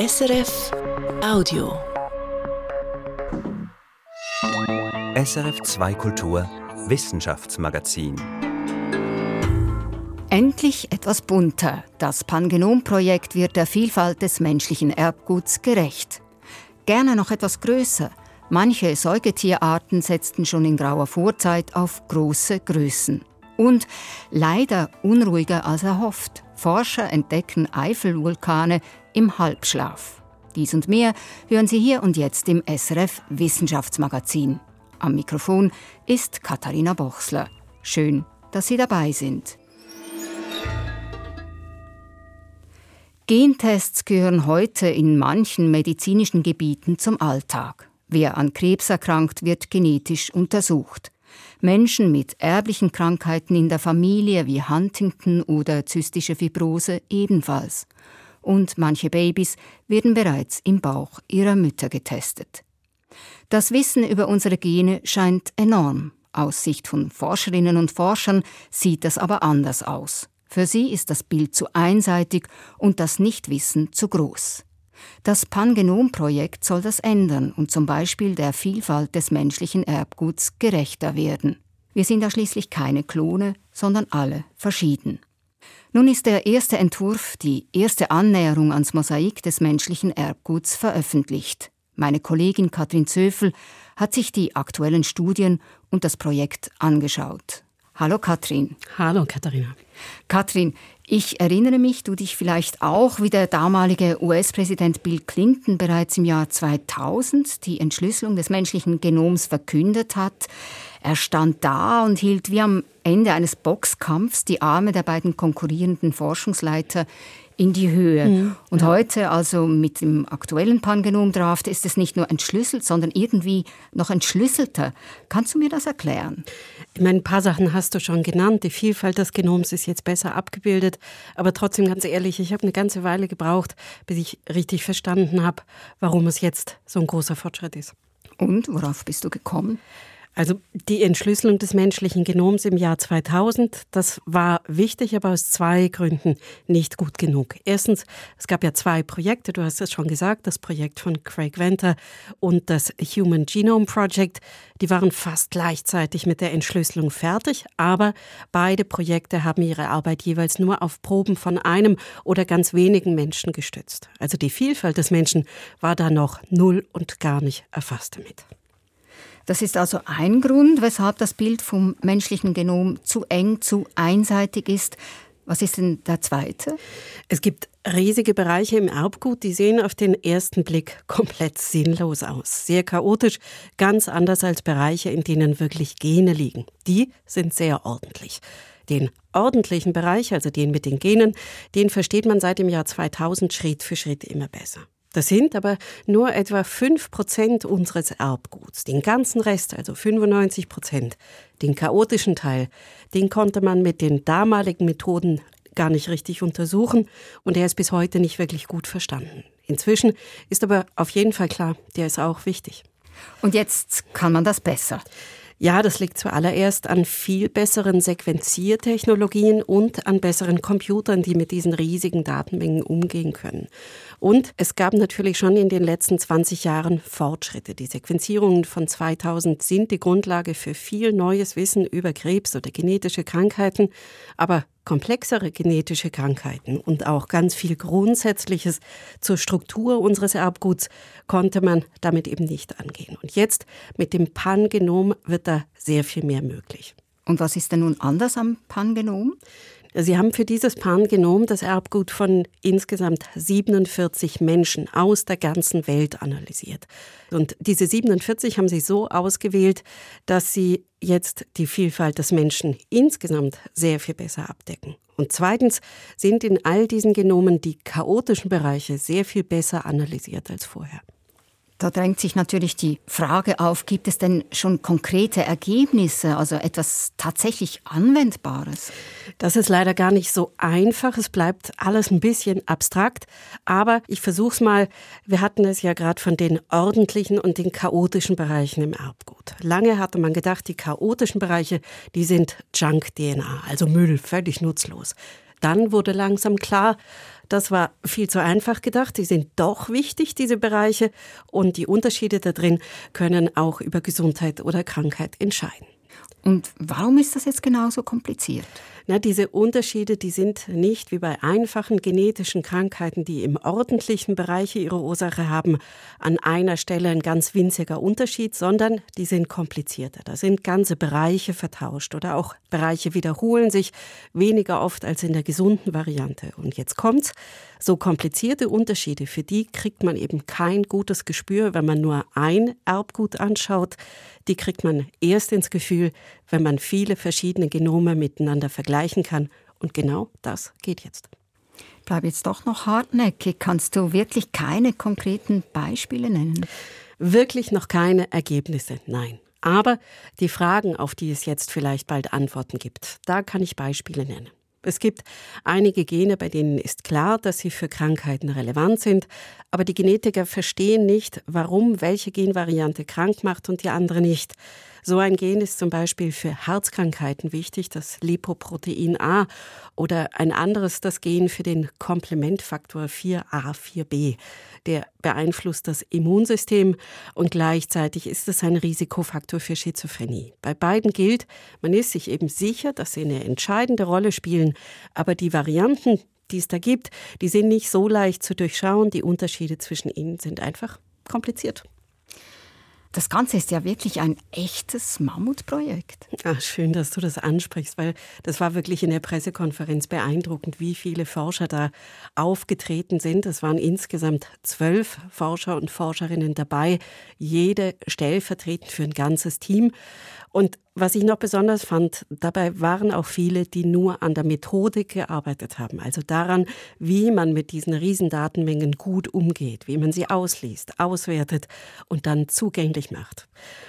SRF Audio. SRF 2 Kultur Wissenschaftsmagazin. Endlich etwas bunter. Das Pangenom-Projekt wird der Vielfalt des menschlichen Erbguts gerecht. Gerne noch etwas größer. Manche Säugetierarten setzten schon in grauer Vorzeit auf große Größen. Und leider unruhiger als erhofft. Forscher entdecken Eifelvulkane im Halbschlaf. Dies und mehr hören Sie hier und jetzt im SRF Wissenschaftsmagazin. Am Mikrofon ist Katharina Bochsler. Schön, dass Sie dabei sind. Gentests gehören heute in manchen medizinischen Gebieten zum Alltag. Wer an Krebs erkrankt, wird genetisch untersucht. Menschen mit erblichen Krankheiten in der Familie wie Huntington oder zystische Fibrose ebenfalls. Und manche Babys werden bereits im Bauch ihrer Mütter getestet. Das Wissen über unsere Gene scheint enorm. Aus Sicht von Forscherinnen und Forschern sieht das aber anders aus. Für sie ist das Bild zu einseitig und das Nichtwissen zu groß. Das Pangenom-Projekt soll das ändern und zum Beispiel der Vielfalt des menschlichen Erbguts gerechter werden. Wir sind ja schließlich keine Klone, sondern alle verschieden. Nun ist der erste Entwurf, die erste Annäherung ans Mosaik des menschlichen Erbguts veröffentlicht. Meine Kollegin Katrin Zöfel hat sich die aktuellen Studien und das Projekt angeschaut. Hallo Katrin. Hallo Katharina. Katrin, ich erinnere mich, du dich vielleicht auch, wie der damalige US-Präsident Bill Clinton bereits im Jahr 2000 die Entschlüsselung des menschlichen Genoms verkündet hat. Er stand da und hielt wie am Ende eines Boxkampfs die Arme der beiden konkurrierenden Forschungsleiter in die Höhe. Mhm. Und ja. heute, also mit dem aktuellen Pangenom-Draft, ist es nicht nur entschlüsselt, sondern irgendwie noch entschlüsselter. Kannst du mir das erklären? Ich meine, ein paar Sachen hast du schon genannt. Die Vielfalt des Genoms ist jetzt besser abgebildet. Aber trotzdem, ganz ehrlich, ich habe eine ganze Weile gebraucht, bis ich richtig verstanden habe, warum es jetzt so ein großer Fortschritt ist. Und worauf bist du gekommen? Also die Entschlüsselung des menschlichen Genoms im Jahr 2000, das war wichtig, aber aus zwei Gründen nicht gut genug. Erstens, es gab ja zwei Projekte, du hast es schon gesagt, das Projekt von Craig Venter und das Human Genome Project. Die waren fast gleichzeitig mit der Entschlüsselung fertig, aber beide Projekte haben ihre Arbeit jeweils nur auf Proben von einem oder ganz wenigen Menschen gestützt. Also die Vielfalt des Menschen war da noch null und gar nicht erfasst damit. Das ist also ein Grund, weshalb das Bild vom menschlichen Genom zu eng, zu einseitig ist. Was ist denn der zweite? Es gibt riesige Bereiche im Erbgut, die sehen auf den ersten Blick komplett sinnlos aus. Sehr chaotisch, ganz anders als Bereiche, in denen wirklich Gene liegen. Die sind sehr ordentlich. Den ordentlichen Bereich, also den mit den Genen, den versteht man seit dem Jahr 2000 Schritt für Schritt immer besser. Das sind aber nur etwa 5 Prozent unseres Erbguts. Den ganzen Rest, also 95 Prozent, den chaotischen Teil, den konnte man mit den damaligen Methoden gar nicht richtig untersuchen und er ist bis heute nicht wirklich gut verstanden. Inzwischen ist aber auf jeden Fall klar, der ist auch wichtig. Und jetzt kann man das besser. Ja, das liegt zuallererst an viel besseren Sequenziertechnologien und an besseren Computern, die mit diesen riesigen Datenmengen umgehen können. Und es gab natürlich schon in den letzten 20 Jahren Fortschritte. Die Sequenzierungen von 2000 sind die Grundlage für viel neues Wissen über Krebs oder genetische Krankheiten. Aber komplexere genetische Krankheiten und auch ganz viel Grundsätzliches zur Struktur unseres Erbguts konnte man damit eben nicht angehen. Und jetzt mit dem Pangenom wird da sehr viel mehr möglich. Und was ist denn nun anders am Pangenom? Sie haben für dieses Pangenom das Erbgut von insgesamt 47 Menschen aus der ganzen Welt analysiert. Und diese 47 haben Sie so ausgewählt, dass sie jetzt die Vielfalt des Menschen insgesamt sehr viel besser abdecken. Und zweitens sind in all diesen Genomen die chaotischen Bereiche sehr viel besser analysiert als vorher. Da drängt sich natürlich die Frage auf, gibt es denn schon konkrete Ergebnisse, also etwas tatsächlich Anwendbares? Das ist leider gar nicht so einfach. Es bleibt alles ein bisschen abstrakt. Aber ich versuche es mal. Wir hatten es ja gerade von den ordentlichen und den chaotischen Bereichen im Erbgut. Lange hatte man gedacht, die chaotischen Bereiche, die sind Junk-DNA, also Müll, völlig nutzlos. Dann wurde langsam klar, Das war viel zu einfach gedacht. Die sind doch wichtig, diese Bereiche. Und die Unterschiede da drin können auch über Gesundheit oder Krankheit entscheiden. Und warum ist das jetzt genauso kompliziert? Na, diese Unterschiede, die sind nicht wie bei einfachen genetischen Krankheiten, die im ordentlichen Bereich ihre Ursache haben, an einer Stelle ein ganz winziger Unterschied, sondern die sind komplizierter. Da sind ganze Bereiche vertauscht oder auch Bereiche wiederholen sich weniger oft als in der gesunden Variante. Und jetzt kommt's. So komplizierte Unterschiede, für die kriegt man eben kein gutes Gespür, wenn man nur ein Erbgut anschaut. Die kriegt man erst ins Gefühl, wenn man viele verschiedene Genome miteinander vergleichen kann. Und genau das geht jetzt. Bleib jetzt doch noch hartnäckig. Kannst du wirklich keine konkreten Beispiele nennen? Wirklich noch keine Ergebnisse, nein. Aber die Fragen, auf die es jetzt vielleicht bald Antworten gibt, da kann ich Beispiele nennen. Es gibt einige Gene, bei denen ist klar, dass sie für Krankheiten relevant sind, aber die Genetiker verstehen nicht, warum welche Genvariante krank macht und die andere nicht. So ein Gen ist zum Beispiel für Herzkrankheiten wichtig, das Lipoprotein A, oder ein anderes das Gen für den Komplementfaktor 4a4b. Der beeinflusst das Immunsystem und gleichzeitig ist es ein Risikofaktor für Schizophrenie. Bei beiden gilt, man ist sich eben sicher, dass sie eine entscheidende Rolle spielen, aber die Varianten, die es da gibt, die sind nicht so leicht zu durchschauen. Die Unterschiede zwischen ihnen sind einfach kompliziert. Das Ganze ist ja wirklich ein echtes Mammutprojekt. Ach, schön, dass du das ansprichst, weil das war wirklich in der Pressekonferenz beeindruckend, wie viele Forscher da aufgetreten sind. Es waren insgesamt zwölf Forscher und Forscherinnen dabei, jede stellvertretend für ein ganzes Team. Und was ich noch besonders fand, dabei waren auch viele, die nur an der Methodik gearbeitet haben, also daran, wie man mit diesen Riesendatenmengen gut umgeht, wie man sie ausliest, auswertet und dann zugänglich macht.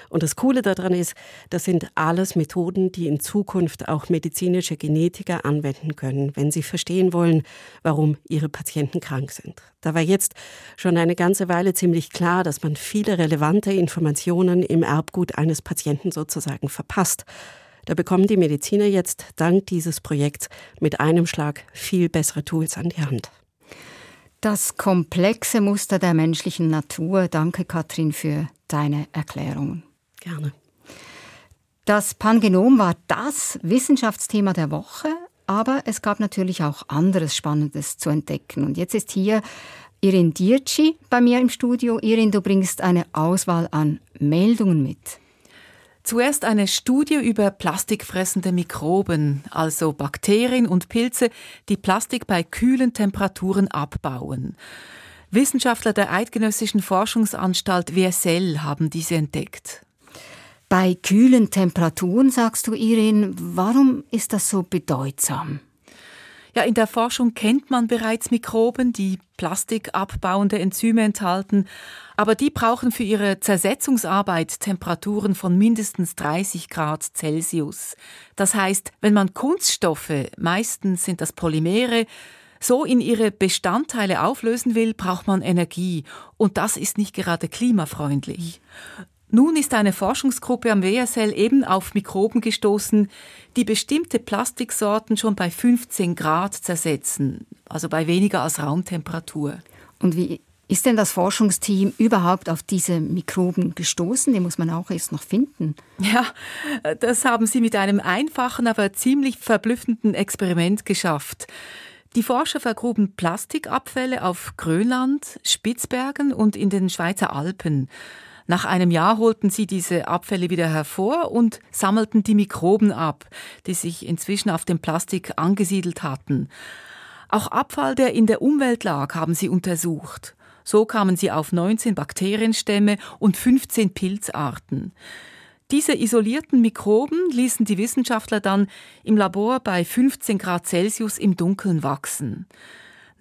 Und das Coole daran ist, das sind alles Methoden, die in Zukunft auch medizinische Genetiker anwenden können, wenn sie verstehen wollen, warum ihre Patienten krank sind. Da war jetzt schon eine ganze Weile ziemlich klar, dass man viele relevante Informationen im Erbgut eines Patienten sozusagen verpasst. Da bekommen die Mediziner jetzt dank dieses Projekts mit einem Schlag viel bessere Tools an die Hand. Das komplexe Muster der menschlichen Natur. Danke, Katrin, für deine Erklärungen. Gerne. Das Pangenom war das Wissenschaftsthema der Woche, aber es gab natürlich auch anderes Spannendes zu entdecken. Und jetzt ist hier Irin Dirci bei mir im Studio. Irin, du bringst eine Auswahl an Meldungen mit. Zuerst eine Studie über plastikfressende Mikroben, also Bakterien und Pilze, die Plastik bei kühlen Temperaturen abbauen. Wissenschaftler der Eidgenössischen Forschungsanstalt WSL haben diese entdeckt. Bei kühlen Temperaturen, sagst du, Irin, warum ist das so bedeutsam? Ja, in der Forschung kennt man bereits Mikroben, die plastikabbauende Enzyme enthalten, aber die brauchen für ihre Zersetzungsarbeit Temperaturen von mindestens 30 Grad Celsius. Das heißt, wenn man Kunststoffe, meistens sind das Polymere, so in ihre Bestandteile auflösen will, braucht man Energie. Und das ist nicht gerade klimafreundlich. Nun ist eine Forschungsgruppe am WSL eben auf Mikroben gestoßen, die bestimmte Plastiksorten schon bei 15 Grad zersetzen, also bei weniger als Raumtemperatur. Und wie ist denn das Forschungsteam überhaupt auf diese Mikroben gestoßen? Die muss man auch erst noch finden. Ja, das haben sie mit einem einfachen, aber ziemlich verblüffenden Experiment geschafft. Die Forscher vergruben Plastikabfälle auf Grönland, Spitzbergen und in den Schweizer Alpen. Nach einem Jahr holten sie diese Abfälle wieder hervor und sammelten die Mikroben ab, die sich inzwischen auf dem Plastik angesiedelt hatten. Auch Abfall, der in der Umwelt lag, haben sie untersucht. So kamen sie auf 19 Bakterienstämme und 15 Pilzarten. Diese isolierten Mikroben ließen die Wissenschaftler dann im Labor bei 15 Grad Celsius im Dunkeln wachsen.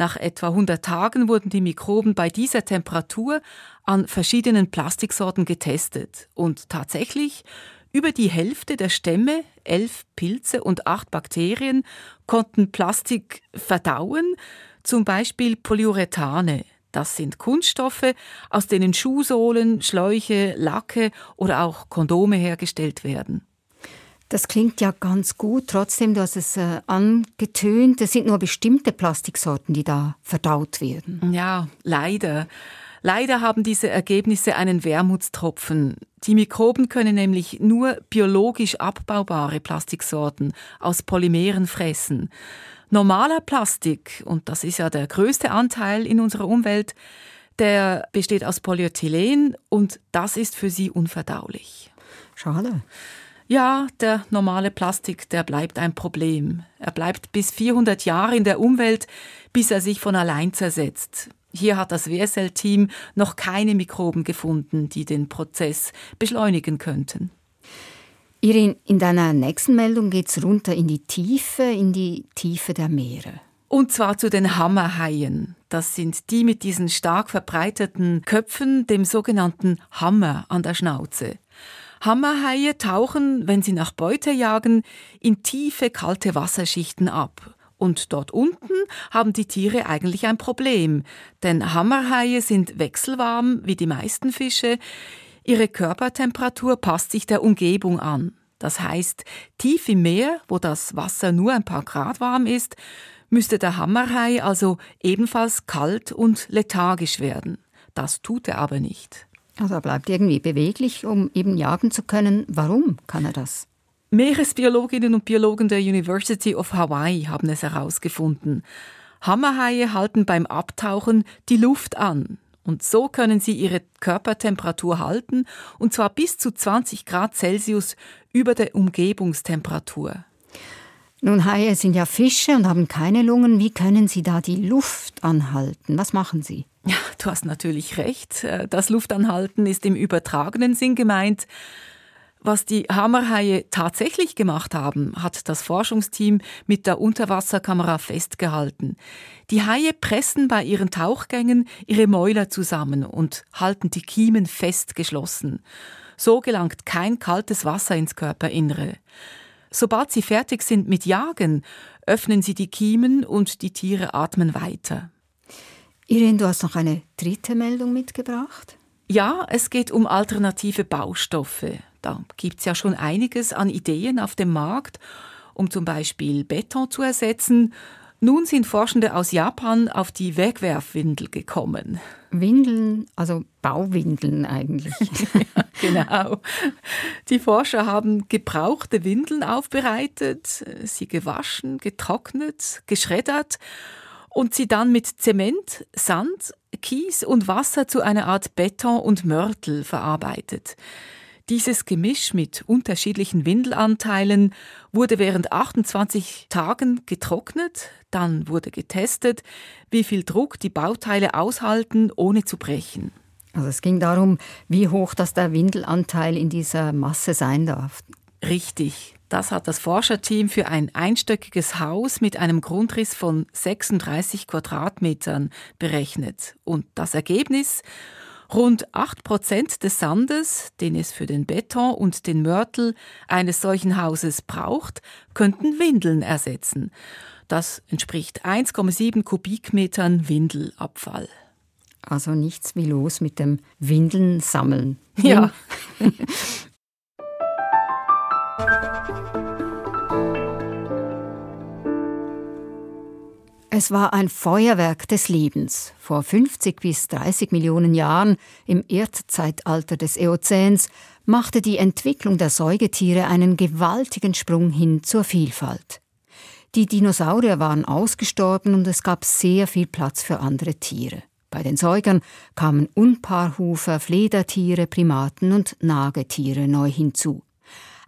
Nach etwa 100 Tagen wurden die Mikroben bei dieser Temperatur an verschiedenen Plastiksorten getestet. Und tatsächlich, über die Hälfte der Stämme, elf Pilze und acht Bakterien, konnten Plastik verdauen, zum Beispiel Polyurethane. Das sind Kunststoffe, aus denen Schuhsohlen, Schläuche, Lacke oder auch Kondome hergestellt werden. Das klingt ja ganz gut. Trotzdem, du hast es äh, angetönt, es sind nur bestimmte Plastiksorten, die da verdaut werden. Ja, leider. Leider haben diese Ergebnisse einen Wermutstropfen. Die Mikroben können nämlich nur biologisch abbaubare Plastiksorten aus Polymeren fressen. Normaler Plastik, und das ist ja der größte Anteil in unserer Umwelt, der besteht aus Polyethylen und das ist für sie unverdaulich. Schade. Ja, der normale Plastik, der bleibt ein Problem. Er bleibt bis 400 Jahre in der Umwelt, bis er sich von allein zersetzt. Hier hat das WSL-Team noch keine Mikroben gefunden, die den Prozess beschleunigen könnten. Irin, in deiner nächsten Meldung geht es runter in die Tiefe, in die Tiefe der Meere. Und zwar zu den Hammerhaien. Das sind die mit diesen stark verbreiteten Köpfen, dem sogenannten Hammer an der Schnauze. Hammerhaie tauchen, wenn sie nach Beute jagen, in tiefe, kalte Wasserschichten ab. Und dort unten haben die Tiere eigentlich ein Problem, denn Hammerhaie sind wechselwarm wie die meisten Fische. Ihre Körpertemperatur passt sich der Umgebung an. Das heißt, tief im Meer, wo das Wasser nur ein paar Grad warm ist, müsste der Hammerhai also ebenfalls kalt und lethargisch werden. Das tut er aber nicht. Also er bleibt irgendwie beweglich, um eben jagen zu können. Warum kann er das? Meeresbiologinnen und Biologen der University of Hawaii haben es herausgefunden. Hammerhaie halten beim Abtauchen die Luft an. Und so können sie ihre Körpertemperatur halten, und zwar bis zu 20 Grad Celsius über der Umgebungstemperatur. Nun, Haie sind ja Fische und haben keine Lungen. Wie können sie da die Luft anhalten? Was machen sie? Ja, du hast natürlich recht. Das Luftanhalten ist im übertragenen Sinn gemeint. Was die Hammerhaie tatsächlich gemacht haben, hat das Forschungsteam mit der Unterwasserkamera festgehalten. Die Haie pressen bei ihren Tauchgängen ihre Mäuler zusammen und halten die Kiemen fest geschlossen. So gelangt kein kaltes Wasser ins Körperinnere. Sobald sie fertig sind mit Jagen, öffnen sie die Kiemen und die Tiere atmen weiter. Irene, du hast noch eine dritte Meldung mitgebracht? Ja, es geht um alternative Baustoffe. Da gibt es ja schon einiges an Ideen auf dem Markt, um zum Beispiel Beton zu ersetzen. Nun sind Forschende aus Japan auf die Wegwerfwindel gekommen. Windeln, also Bauwindeln eigentlich. ja, genau. Die Forscher haben gebrauchte Windeln aufbereitet, sie gewaschen, getrocknet, geschreddert und sie dann mit Zement, Sand, Kies und Wasser zu einer Art Beton und Mörtel verarbeitet. Dieses Gemisch mit unterschiedlichen Windelanteilen wurde während 28 Tagen getrocknet, dann wurde getestet, wie viel Druck die Bauteile aushalten, ohne zu brechen. Also es ging darum, wie hoch das der Windelanteil in dieser Masse sein darf. Richtig. Das hat das Forscherteam für ein einstöckiges Haus mit einem Grundriss von 36 Quadratmetern berechnet. Und das Ergebnis? Rund 8 Prozent des Sandes, den es für den Beton und den Mörtel eines solchen Hauses braucht, könnten Windeln ersetzen. Das entspricht 1,7 Kubikmetern Windelabfall. Also nichts wie los mit dem Windeln sammeln. Ja. Es war ein Feuerwerk des Lebens. Vor 50 bis 30 Millionen Jahren, im Erdzeitalter des Eozäns, machte die Entwicklung der Säugetiere einen gewaltigen Sprung hin zur Vielfalt. Die Dinosaurier waren ausgestorben und es gab sehr viel Platz für andere Tiere. Bei den Säugern kamen Unpaarhufer, Fledertiere, Primaten und Nagetiere neu hinzu.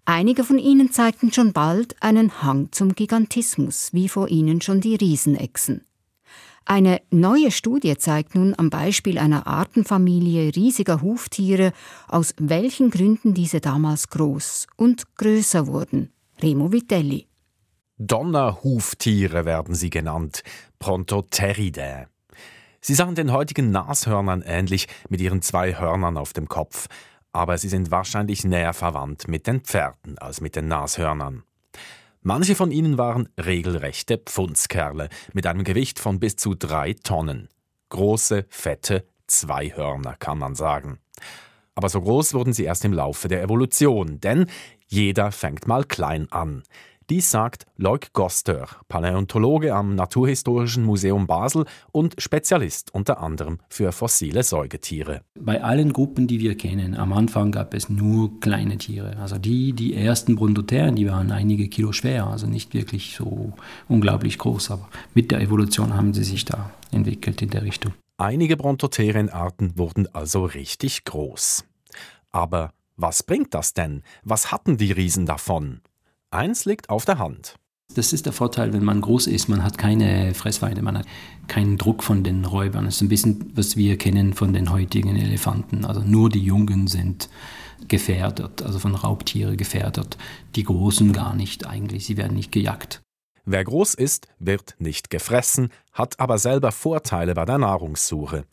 Einige von ihnen zeigten schon bald einen Hang zum Gigantismus, wie vor ihnen schon die Riesenechsen. Eine neue Studie zeigt nun am Beispiel einer Artenfamilie riesiger Huftiere, aus welchen Gründen diese damals groß und größer wurden. Remo Vitelli. Donnerhuftiere werden sie genannt, Prontotheridae. Sie sahen den heutigen Nashörnern ähnlich mit ihren zwei Hörnern auf dem Kopf aber sie sind wahrscheinlich näher verwandt mit den Pferden als mit den Nashörnern. Manche von ihnen waren regelrechte Pfundskerle mit einem Gewicht von bis zu drei Tonnen. Große, fette Zweihörner, kann man sagen. Aber so groß wurden sie erst im Laufe der Evolution, denn Jeder fängt mal klein an. Dies sagt Leuk Goster, Paläontologe am Naturhistorischen Museum Basel und Spezialist unter anderem für fossile Säugetiere. Bei allen Gruppen, die wir kennen, am Anfang gab es nur kleine Tiere. Also die, die ersten Brontotheren, die waren einige Kilo schwer, also nicht wirklich so unglaublich groß, aber mit der Evolution haben sie sich da entwickelt in der Richtung. Einige Brontotherenarten wurden also richtig groß. Aber was bringt das denn? Was hatten die Riesen davon? Eins liegt auf der Hand. Das ist der Vorteil, wenn man groß ist. Man hat keine Fressfeinde, man hat keinen Druck von den Räubern. Das ist ein bisschen, was wir kennen von den heutigen Elefanten. Also nur die Jungen sind gefährdet, also von Raubtiere gefährdet. Die Großen gar nicht eigentlich. Sie werden nicht gejagt. Wer groß ist, wird nicht gefressen, hat aber selber Vorteile bei der Nahrungssuche.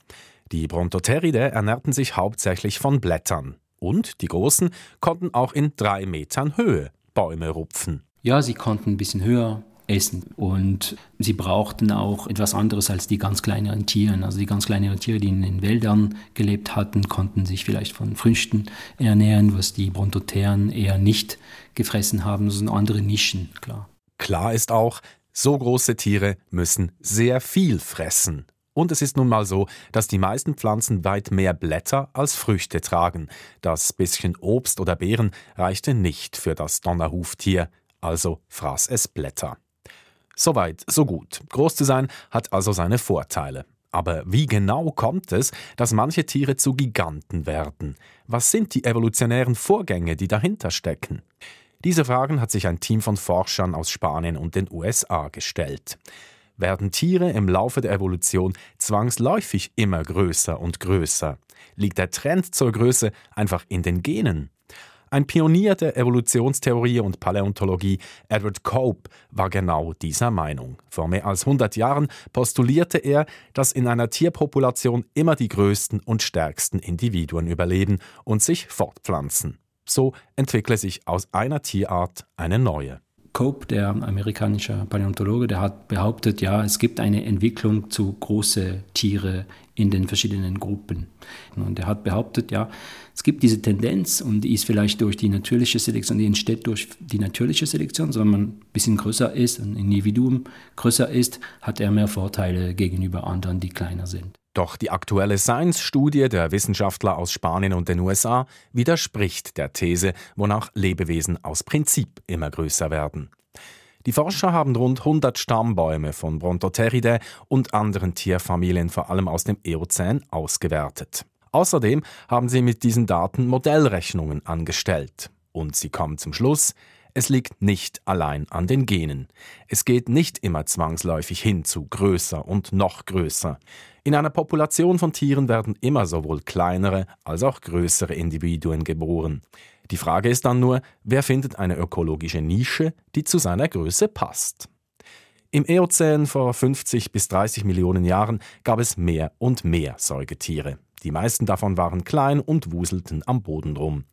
Die Brontotheridae ernährten sich hauptsächlich von Blättern. Und die Großen konnten auch in drei Metern Höhe Bäume rupfen. Ja, sie konnten ein bisschen höher essen und sie brauchten auch etwas anderes als die ganz kleineren Tiere. Also die ganz kleineren Tiere, die in den Wäldern gelebt hatten, konnten sich vielleicht von Früchten ernähren, was die Brontotheren eher nicht gefressen haben. Das sind andere Nischen, klar. Klar ist auch, so große Tiere müssen sehr viel fressen. Und es ist nun mal so, dass die meisten Pflanzen weit mehr Blätter als Früchte tragen. Das bisschen Obst oder Beeren reichte nicht für das Donnerhuftier, also fraß es Blätter. Soweit, so gut. Groß zu sein hat also seine Vorteile. Aber wie genau kommt es, dass manche Tiere zu Giganten werden? Was sind die evolutionären Vorgänge, die dahinter stecken? Diese Fragen hat sich ein Team von Forschern aus Spanien und den USA gestellt werden Tiere im Laufe der Evolution zwangsläufig immer größer und größer. Liegt der Trend zur Größe einfach in den Genen? Ein Pionier der Evolutionstheorie und Paläontologie, Edward Cope, war genau dieser Meinung. Vor mehr als 100 Jahren postulierte er, dass in einer Tierpopulation immer die größten und stärksten Individuen überleben und sich fortpflanzen. So entwickle sich aus einer Tierart eine neue. Cope, der amerikanische Paläontologe, der hat behauptet, ja, es gibt eine Entwicklung zu große Tiere in den verschiedenen Gruppen. Und er hat behauptet, ja, es gibt diese Tendenz und die ist vielleicht durch die natürliche Selektion, die entsteht durch die natürliche Selektion, wenn man ein bisschen größer ist, ein Individuum größer ist, hat er mehr Vorteile gegenüber anderen, die kleiner sind. Doch die aktuelle Science-Studie der Wissenschaftler aus Spanien und den USA widerspricht der These, wonach Lebewesen aus Prinzip immer größer werden. Die Forscher haben rund 100 Stammbäume von Brontotheridae und anderen Tierfamilien vor allem aus dem Eozän ausgewertet. Außerdem haben sie mit diesen Daten Modellrechnungen angestellt. Und sie kommen zum Schluss, es liegt nicht allein an den Genen. Es geht nicht immer zwangsläufig hin zu größer und noch größer. In einer Population von Tieren werden immer sowohl kleinere als auch größere Individuen geboren. Die Frage ist dann nur, wer findet eine ökologische Nische, die zu seiner Größe passt. Im Eozän vor 50 bis 30 Millionen Jahren gab es mehr und mehr Säugetiere. Die meisten davon waren klein und wuselten am Boden rum.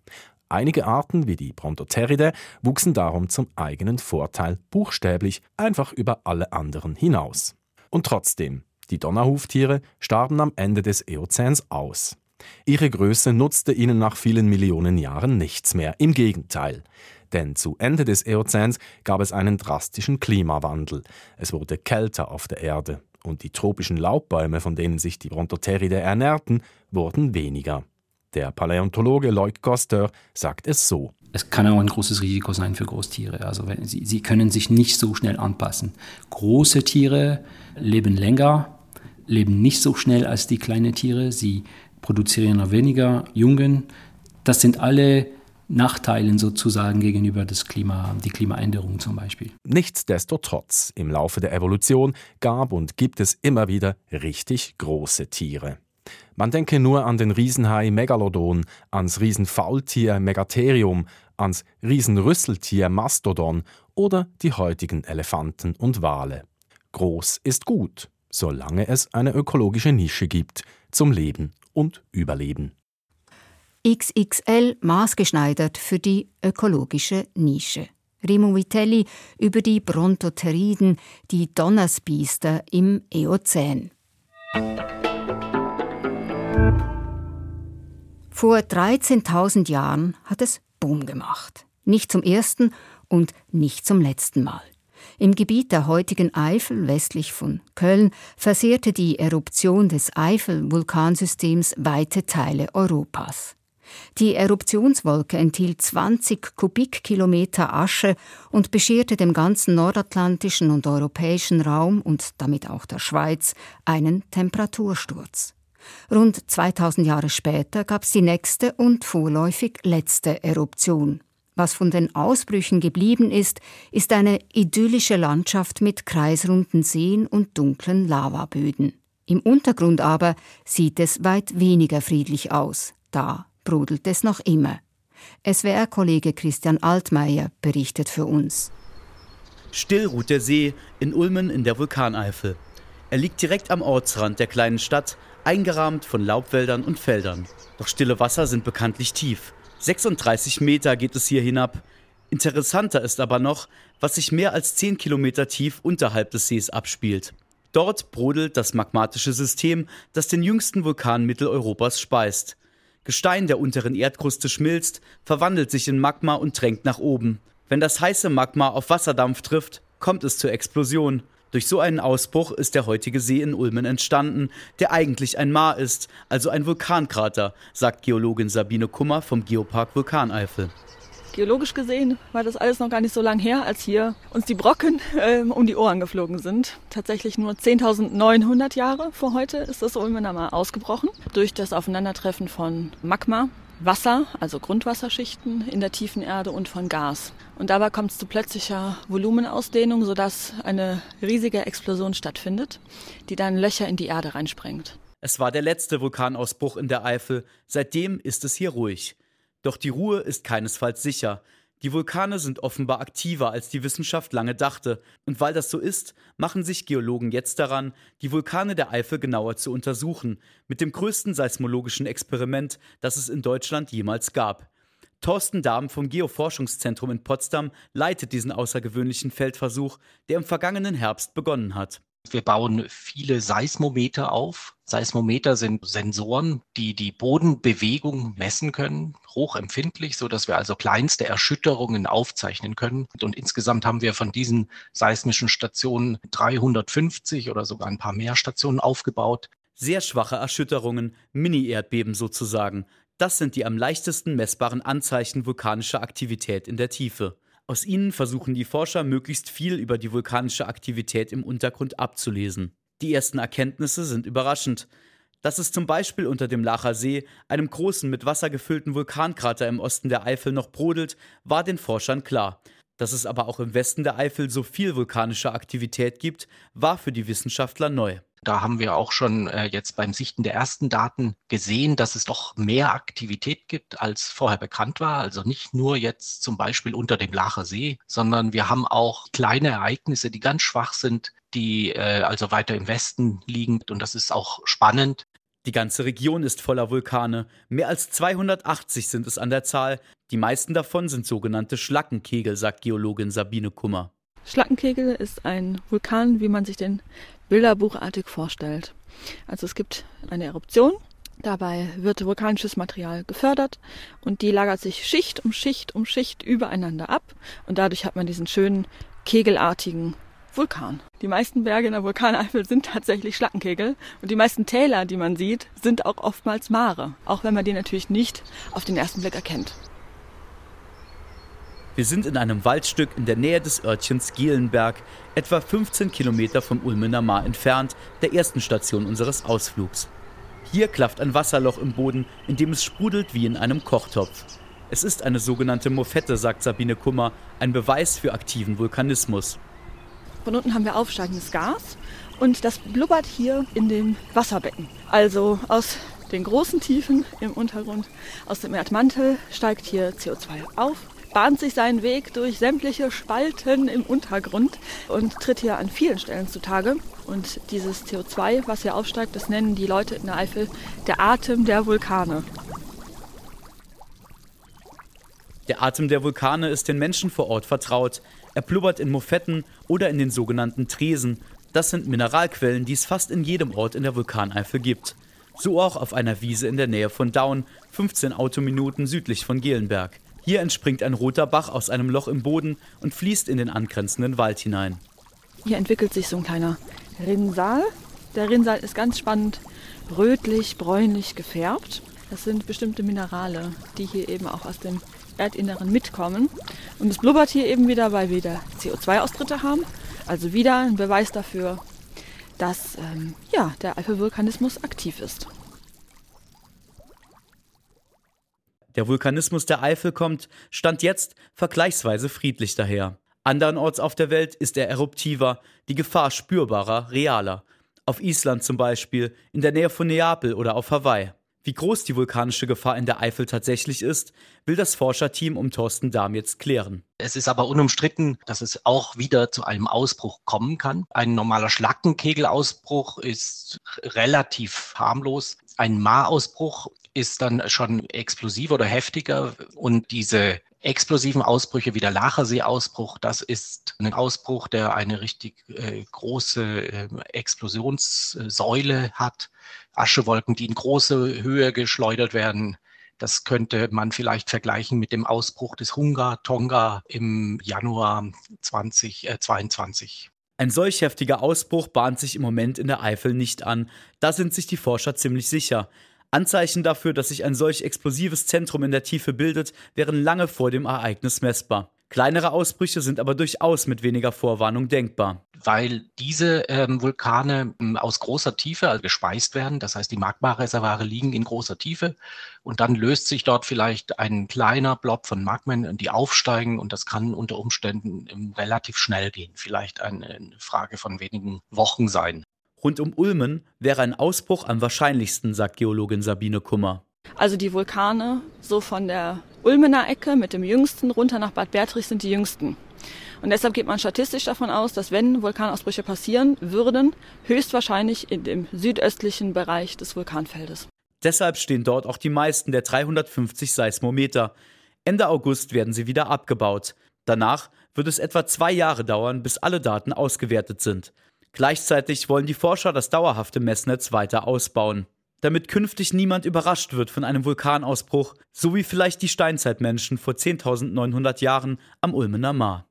Einige Arten, wie die Brontotheridae, wuchsen darum zum eigenen Vorteil buchstäblich einfach über alle anderen hinaus. Und trotzdem, die Donnerhuftiere starben am Ende des Eozäns aus. Ihre Größe nutzte ihnen nach vielen Millionen Jahren nichts mehr, im Gegenteil. Denn zu Ende des Eozäns gab es einen drastischen Klimawandel. Es wurde kälter auf der Erde und die tropischen Laubbäume, von denen sich die Brontotheridae ernährten, wurden weniger. Der Paläontologe Leuk Goster sagt es so. Es kann auch ein großes Risiko sein für Großtiere. Also sie, sie können sich nicht so schnell anpassen. Große Tiere leben länger, leben nicht so schnell als die kleinen Tiere. Sie produzieren weniger Jungen. Das sind alle Nachteile sozusagen gegenüber des Klima, die Klimaänderung zum Beispiel. Nichtsdestotrotz, im Laufe der Evolution gab und gibt es immer wieder richtig große Tiere. Man denke nur an den Riesenhai Megalodon, ans Riesenfaultier Megatherium, ans Riesenrüsseltier Mastodon oder die heutigen Elefanten und Wale. Groß ist gut, solange es eine ökologische Nische gibt zum Leben und Überleben. XXL maßgeschneidert für die ökologische Nische. Remo Vitelli über die Brontotheriden, die Donnersbiester im Eozän. Vor 13.000 Jahren hat es Boom gemacht. Nicht zum ersten und nicht zum letzten Mal. Im Gebiet der heutigen Eifel westlich von Köln versehrte die Eruption des Eifel-Vulkansystems weite Teile Europas. Die Eruptionswolke enthielt 20 Kubikkilometer Asche und bescherte dem ganzen nordatlantischen und europäischen Raum und damit auch der Schweiz einen Temperatursturz. Rund 2000 Jahre später gab es die nächste und vorläufig letzte Eruption. Was von den Ausbrüchen geblieben ist, ist eine idyllische Landschaft mit kreisrunden Seen und dunklen Lavaböden. Im Untergrund aber sieht es weit weniger friedlich aus. Da brodelt es noch immer. SWR-Kollege Christian Altmaier berichtet für uns. Still ruht der See in Ulmen in der Vulkaneifel. Er liegt direkt am Ortsrand der kleinen Stadt, eingerahmt von Laubwäldern und Feldern. Doch stille Wasser sind bekanntlich tief. 36 Meter geht es hier hinab. Interessanter ist aber noch, was sich mehr als 10 Kilometer tief unterhalb des Sees abspielt. Dort brodelt das magmatische System, das den jüngsten Vulkan Mitteleuropas speist. Gestein der unteren Erdkruste schmilzt, verwandelt sich in Magma und drängt nach oben. Wenn das heiße Magma auf Wasserdampf trifft, kommt es zur Explosion. Durch so einen Ausbruch ist der heutige See in Ulmen entstanden, der eigentlich ein Maar ist, also ein Vulkankrater, sagt Geologin Sabine Kummer vom Geopark Vulkaneifel. Geologisch gesehen war das alles noch gar nicht so lang her, als hier uns die Brocken äh, um die Ohren geflogen sind. Tatsächlich nur 10.900 Jahre vor heute ist das Ulmener Maar ausgebrochen durch das Aufeinandertreffen von Magma, Wasser, also Grundwasserschichten in der tiefen Erde und von Gas. Und dabei kommt es zu plötzlicher Volumenausdehnung, sodass eine riesige Explosion stattfindet, die dann Löcher in die Erde reinsprengt. Es war der letzte Vulkanausbruch in der Eifel. Seitdem ist es hier ruhig. Doch die Ruhe ist keinesfalls sicher. Die Vulkane sind offenbar aktiver, als die Wissenschaft lange dachte. Und weil das so ist, machen sich Geologen jetzt daran, die Vulkane der Eifel genauer zu untersuchen, mit dem größten seismologischen Experiment, das es in Deutschland jemals gab. Thorsten Dahm vom Geoforschungszentrum in Potsdam leitet diesen außergewöhnlichen Feldversuch, der im vergangenen Herbst begonnen hat. Wir bauen viele Seismometer auf. Seismometer sind Sensoren, die die Bodenbewegung messen können, hochempfindlich, so dass wir also kleinste Erschütterungen aufzeichnen können. Und insgesamt haben wir von diesen seismischen Stationen 350 oder sogar ein paar mehr Stationen aufgebaut. Sehr schwache Erschütterungen, Mini-Erdbeben sozusagen. Das sind die am leichtesten messbaren Anzeichen vulkanischer Aktivität in der Tiefe. Aus ihnen versuchen die Forscher möglichst viel über die vulkanische Aktivität im Untergrund abzulesen. Die ersten Erkenntnisse sind überraschend. Dass es zum Beispiel unter dem Lacher See, einem großen mit Wasser gefüllten Vulkankrater im Osten der Eifel, noch brodelt, war den Forschern klar. Dass es aber auch im Westen der Eifel so viel vulkanische Aktivität gibt, war für die Wissenschaftler neu. Da haben wir auch schon äh, jetzt beim Sichten der ersten Daten gesehen, dass es doch mehr Aktivität gibt, als vorher bekannt war. Also nicht nur jetzt zum Beispiel unter dem Lacher See, sondern wir haben auch kleine Ereignisse, die ganz schwach sind, die äh, also weiter im Westen liegen. Und das ist auch spannend. Die ganze Region ist voller Vulkane. Mehr als 280 sind es an der Zahl. Die meisten davon sind sogenannte Schlackenkegel, sagt Geologin Sabine Kummer. Schlackenkegel ist ein Vulkan, wie man sich den bilderbuchartig vorstellt. Also es gibt eine Eruption, dabei wird vulkanisches Material gefördert und die lagert sich Schicht um Schicht um Schicht übereinander ab und dadurch hat man diesen schönen kegelartigen Vulkan. Die meisten Berge in der Vulkaneifel sind tatsächlich Schlackenkegel und die meisten Täler, die man sieht, sind auch oftmals Mare, auch wenn man die natürlich nicht auf den ersten Blick erkennt. Wir sind in einem Waldstück in der Nähe des Örtchens Gielenberg, etwa 15 Kilometer vom Ulmener Maar entfernt, der ersten Station unseres Ausflugs. Hier klafft ein Wasserloch im Boden, in dem es sprudelt wie in einem Kochtopf. Es ist eine sogenannte Mofette, sagt Sabine Kummer, ein Beweis für aktiven Vulkanismus. Von unten haben wir aufsteigendes Gas und das blubbert hier in dem Wasserbecken. Also aus den großen Tiefen im Untergrund, aus dem Erdmantel steigt hier CO2 auf bahnt sich seinen Weg durch sämtliche Spalten im Untergrund und tritt hier an vielen Stellen zutage. Und dieses CO2, was hier aufsteigt, das nennen die Leute in der Eifel der Atem der Vulkane. Der Atem der Vulkane ist den Menschen vor Ort vertraut. Er blubbert in Mofetten oder in den sogenannten Tresen. Das sind Mineralquellen, die es fast in jedem Ort in der Vulkaneifel gibt. So auch auf einer Wiese in der Nähe von Daun, 15 Autominuten südlich von Gelenberg. Hier entspringt ein roter Bach aus einem Loch im Boden und fließt in den angrenzenden Wald hinein. Hier entwickelt sich so ein kleiner Rinnsal. Der Rinnsal ist ganz spannend rötlich, bräunlich gefärbt. Das sind bestimmte Minerale, die hier eben auch aus dem Erdinneren mitkommen. Und es blubbert hier eben wieder, weil wir wieder CO2-Austritte haben. Also wieder ein Beweis dafür, dass ähm, ja, der Eiffelvulkanismus aktiv ist. Der Vulkanismus der Eifel kommt, stand jetzt, vergleichsweise friedlich daher. Andernorts auf der Welt ist er eruptiver, die Gefahr spürbarer, realer. Auf Island zum Beispiel, in der Nähe von Neapel oder auf Hawaii. Wie groß die vulkanische Gefahr in der Eifel tatsächlich ist, will das Forscherteam um Thorsten Dahm jetzt klären. Es ist aber unumstritten, dass es auch wieder zu einem Ausbruch kommen kann. Ein normaler Schlackenkegelausbruch ist relativ harmlos. Ein Mahrausbruch ist dann schon explosiver oder heftiger und diese explosiven Ausbrüche wie der Lachersee-Ausbruch, das ist ein Ausbruch, der eine richtig äh, große äh, Explosionssäule hat. Aschewolken, die in große Höhe geschleudert werden. Das könnte man vielleicht vergleichen mit dem Ausbruch des Hunga-Tonga im Januar 2022. Äh, Ein solch heftiger Ausbruch bahnt sich im Moment in der Eifel nicht an. Da sind sich die Forscher ziemlich sicher. Anzeichen dafür, dass sich ein solch explosives Zentrum in der Tiefe bildet, wären lange vor dem Ereignis messbar. Kleinere Ausbrüche sind aber durchaus mit weniger Vorwarnung denkbar. Weil diese ähm, Vulkane ähm, aus großer Tiefe also gespeist werden, das heißt die Magmareservare liegen in großer Tiefe und dann löst sich dort vielleicht ein kleiner Blob von Magmen, die aufsteigen und das kann unter Umständen ähm, relativ schnell gehen, vielleicht eine Frage von wenigen Wochen sein. Rund um Ulmen wäre ein Ausbruch am wahrscheinlichsten, sagt Geologin Sabine Kummer. Also die Vulkane, so von der Ulmener Ecke mit dem jüngsten runter nach Bad Bertrich sind die jüngsten. Und deshalb geht man statistisch davon aus, dass wenn Vulkanausbrüche passieren würden, höchstwahrscheinlich in dem südöstlichen Bereich des Vulkanfeldes. Deshalb stehen dort auch die meisten der 350 Seismometer. Ende August werden sie wieder abgebaut. Danach wird es etwa zwei Jahre dauern, bis alle Daten ausgewertet sind. Gleichzeitig wollen die Forscher das dauerhafte Messnetz weiter ausbauen, damit künftig niemand überrascht wird von einem Vulkanausbruch, so wie vielleicht die Steinzeitmenschen vor 10.900 Jahren am Ulmener Maar.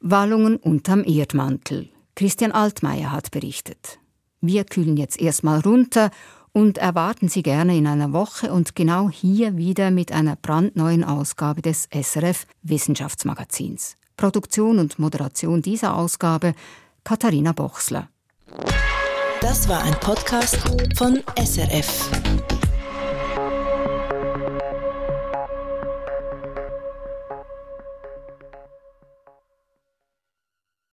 Wallungen unterm Erdmantel. Christian Altmaier hat berichtet. Wir kühlen jetzt erstmal runter und erwarten Sie gerne in einer Woche und genau hier wieder mit einer brandneuen Ausgabe des SRF Wissenschaftsmagazins. Produktion und Moderation dieser Ausgabe Katharina Bochsler. Das war ein Podcast von SRF.